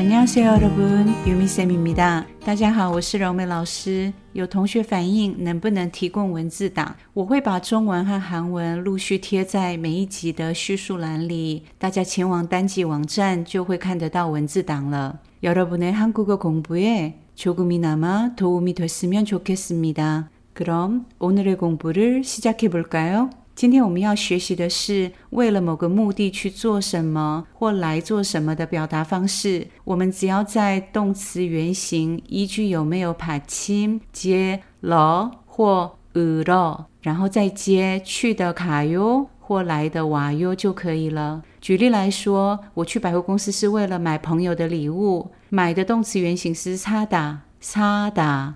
안녕하세요， 여러분， 유미쌤입니다。 大家好，我是柔美老师。有同学反映能不能提供文字档？我会把中文和韩文陆续贴在每一集的叙述栏里，大家前往单集网站就会看得到文字档了。여러분의한국어공부에조금이나마도움이됐으면좋겠습니다 그럼오늘의공부를시작해볼까요 今天我们要学习的是为了某个目的去做什么或来做什么的表达方式。我们只要在动词原型依据有没有爬亲接咯或呃咯然后再接去的卡哟或来的瓦哟就可以了。举例来说我去百货公司是为了买朋友的礼物买的动词原型是萨达萨达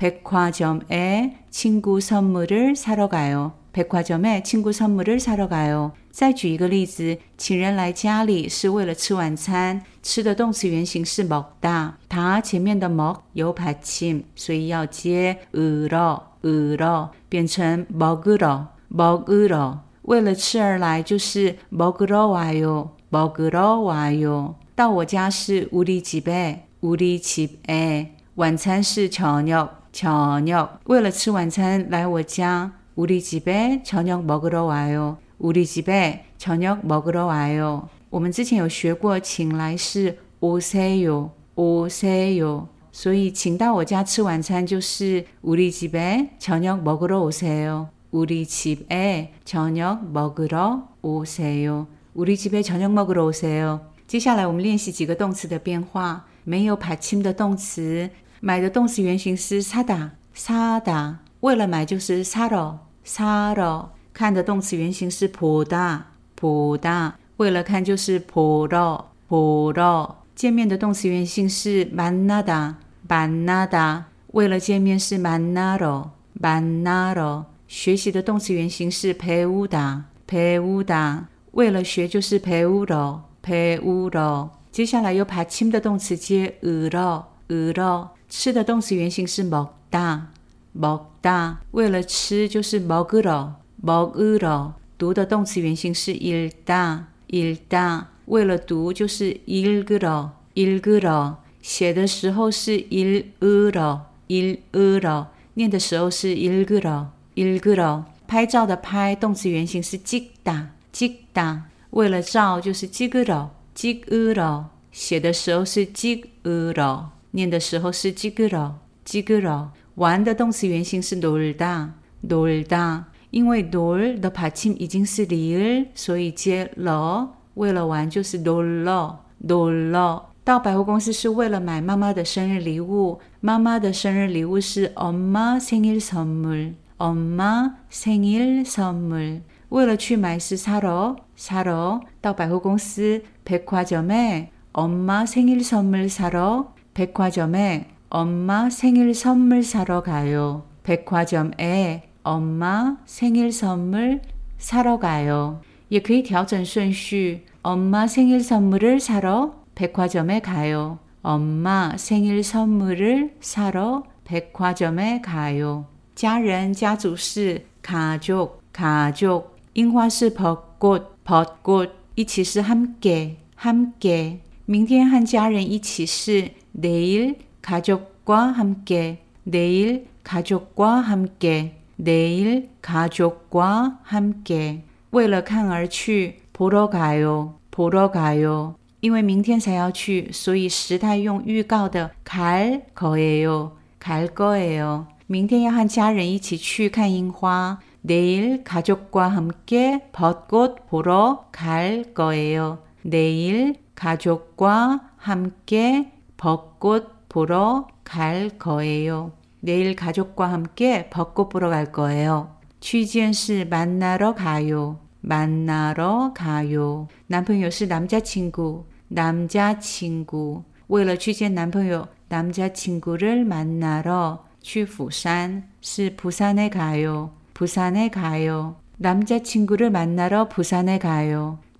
백화점에친구선물을사러가요 백화점에친구선물을사러가요再举一个例子，请人来家里是为了吃晚餐，吃的动词原形是먹 다， 它前面的먹有받침所以要接으러으러变成먹으러먹으러为了吃而来就是먹으러와요먹으러와요到我家是우리집에우리집에晚餐是저녁 저녁为了吃晚餐来我家우리집에저녁먹으러와요우리집에저녁먹으러와요我们之前有学过，请来是오세 요， 오세 요， 所以请到我家吃晚餐就是우리집에저녁먹으러오세 요， 우리집에저녁먹으러오세 요， 우리집에저녁먹으러오세 요。 接下来我们练习几个动词的变化。没有받침的动词， 买的动词原形是사 다， 사 다， 为了买就是사 러， 사 러。 看的动词原形是보다 보다为了看就是보러보러见面的动词原形是만나다만나다为了见面是만나러만나러学习的动词原形是배우다배우다为了学就是배우러배우러接下来有받침的动词接으러 鱼肉吃的动词原形是먹 다， 먹 다。 为了吃就是먹으 러， 먹으 러。 读的动词原形是읽 다， 읽 다。 为了读就是읽으 러， 읽으 러。 写的时候是읽으 러， 읽으 러。 念的时候是읽으 러， 읽으 러。 拍照的拍动词原形是찍 다， 찍 다。 为了照就是찍으 러， 찍으 러。 写的时候是찍으 러。 念的时候是찍으러찍으러玩的动词原形是놀다놀다因为 돌的받침已经是리 을， 所以接了。为了玩就是놀 러， 놀 러。 到百货公司是为了买妈妈的生日礼物。妈妈的生日礼物是엄마생일선 물， 엄마생일선 물。 为了去买是사 러， 사 러。 到百货公司백화점에엄마생일선물사 러， 백화점에엄마생일선물사러가 요。 백화점에 엄마생일선물사러가요也可以调整顺序。엄마생일선물을사러백화점에가 요。 엄마생일선물을사러백화점에가 요。 家人家族是가족가 족。 樱花是벚꽃벚 꽃。 一起是함께함께明天和家人一起是 내일가족과함께내일가족과함께 내일가족과함께为了看而去보러가 요， 보러가 요。 因为明天才要去，所以时态用预告的갈거예 요， 갈거예 요。 明天要和家人一起去看樱花。내일가족과함께벚꽃보러갈거예 요。 내일가족과함께 벚꽃보러갈거예 요。 내일가족과함께벚꽃보러갈거예 요。 去见是만나러가 요， 만나러가 요。 男朋友是남자친구， 남자친구。为了去见男朋友， 남자친구를 만나러 去釜山是 부산에 가요. 부산에 가요. 남자친구를 만나러 부산에 가요.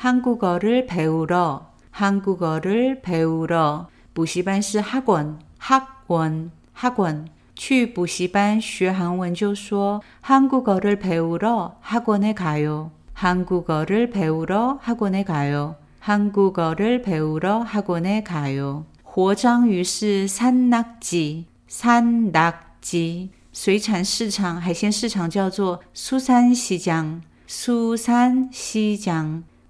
한국어를 배우러 한국어를 배우러 补习班是 학원 학원 학원 去补习班学韩文就说 한국어를 배우러 학원에 가요. 한국어를 배우러 학원에 가요. 한국어를 배우러 학원에 가요. 活章鱼是 산낙지, 산낙지. 水产市场海鲜市场叫做 수산시장, 수산시장.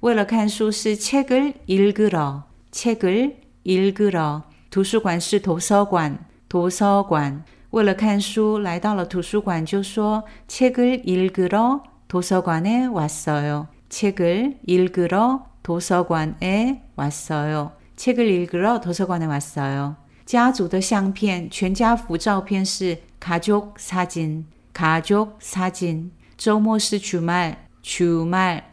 为了看书是 책을 읽으러 책을 읽으러 图书馆是 도서관 도서관 为了看书来到了图书馆就说 책을 읽으러 도서관에 왔어요. 책을 읽으러 도서관에 왔어요. 책을 읽으러 도서관에 왔어요. 家族的相片全家福照片是 가족 사진, 가족 사진. 周末是 주말, 주말.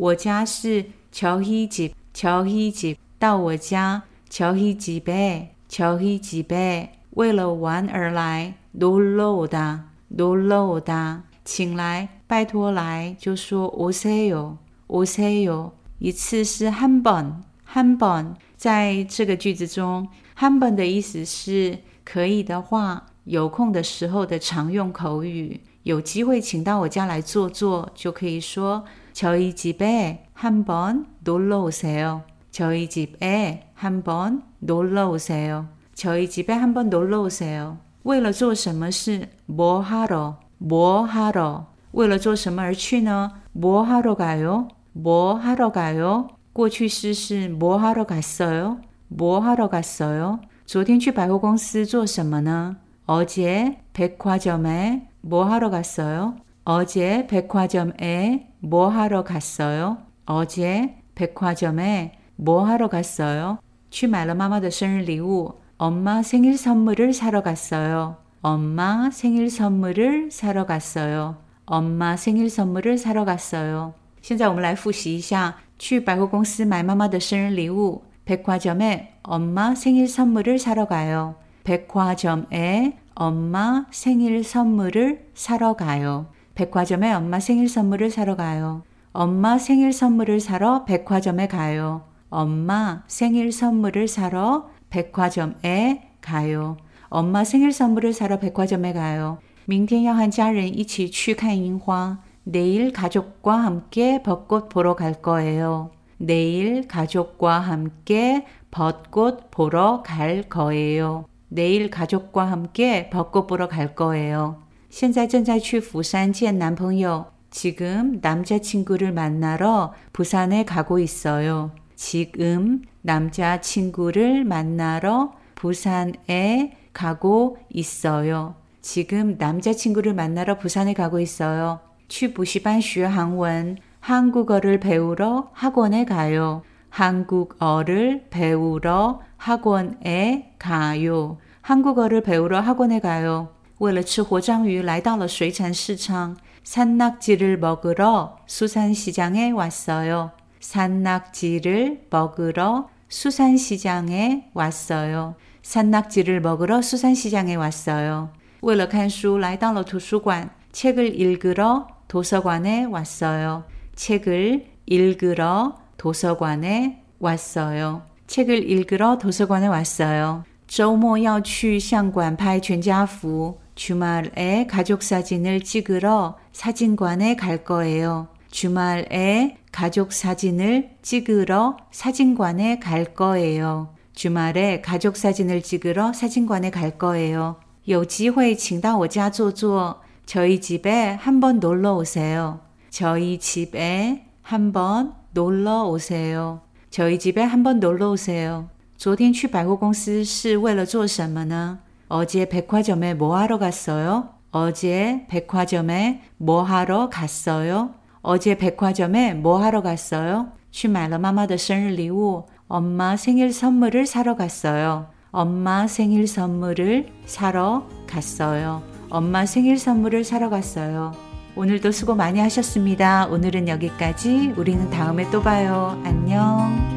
我家是 저희 집, 저희 집, 到我家 저희 집에, 저희 집에 为了玩而来 놀러 오다, 놀러 오다, 请来拜托来就说 오세요, 오세요. 一次是한 번, 한 번. 在这个句子中，한 번 的意思是可以的话，有空的时候的常用口语。有机会请到我家来坐坐，就可以说 저희 집에 한번 놀러 오세요. 저희 집에 한번 놀러 오세요. 저희 집에 한번 놀러 오세요. 为了做什么事？뭐 하러? 뭐 하러? 为了做什么而去呢？뭐 하러 가요? 뭐 하러 가요? 过去式是뭐 하러 갔어요? 뭐 하러 갔어요? 昨天去百货公司做什么呢? 어제 백화점에 뭐 하러 갔어요? 어제 백화점에 뭐 하러 갔어요? 어제 백화점에 뭐 하러 갔어요? 去买了妈妈的生日礼物. 엄마 생일 선물을 사러 갔어요. 엄마 생일 선물을 사러 갔어요. 엄마 생일 선물을 사러 갔어요. 现在我们来复习一下去百货公司买妈妈的生日礼物 백화점에 엄마 생일 선물을 사러 가요. 백화점에 엄마 생일 선물을 사러 가요. 백화점에 엄마 생일 선물을 사러 가요. 엄마 생일 선물을 사러 백화점에 가요. 엄마 생일 선물을 사러 백화점에 가요. 엄마 생일 선물을 사러 백화점에 가요. 明天要和家人一起去看樱花. 내일 가족과 함께 벚꽃 보러 갈 거예요. 내일 가족과 함께 벚꽃 보러 갈 거예요. 내일 가족과 함께 벚꽃 보러 갈 거예요. 现在正在去釜山见男朋友. 지금 남자친구를 만나러 부산에 가고 있어요. 지금 남자친구를 만나러 부산에 가고 있어요. 지금 남자친구를 만나러 부산에 가고 있어요. 去补习班学韩文 한국어를 배우러 학원에 가요. 한국어를 배우러 학원에 가요. 한국어를 배우러 학원에 가요. 为了吃活章鱼来到了水产市场. 산낙지를 먹으러 수산시장에 왔어요. 산낙지를 먹으러 수산시장에 왔어요. 산낙지를 먹으러 수산시장에 왔어요. 为了看书来到了图书馆. 책을 읽으러 도서관에 왔어요. 책을 읽으러 도서관에 왔어요. 책을 읽으러 도서관에 왔어요. 周末要去相馆拍全家福. 주말에 가족 사진을 찍으러 사진관에 갈 거예요. 주말에 가족 사진을 찍으러 사진관에 갈 거예요. 주말에 가족 사진을 찍으러 사진관에 갈 거예요. 有机会请到我家坐坐. 저희 집에 한번 놀러 오세요. 저희 집에 한번 놀러 오세요. 저희 집에 한번 놀러 오세요. 昨天去百货公司是为了做什么呢? 어제 백화점에 뭐 하러 갔어요? 어제 백화점에 뭐 하러 갔어요? 어제 백화점에 뭐 하러 갔어요? 去买了妈妈的生日礼物. 엄마 생일 선물을 사러 갔어요. 엄마 생일 선물을 사러 갔어요. 엄마 생일 선물을 사러 갔어요. 오늘도 수고 많이 하셨습니다. 오늘은 여기까지. 우리는 다음에 또 봐요. 안녕.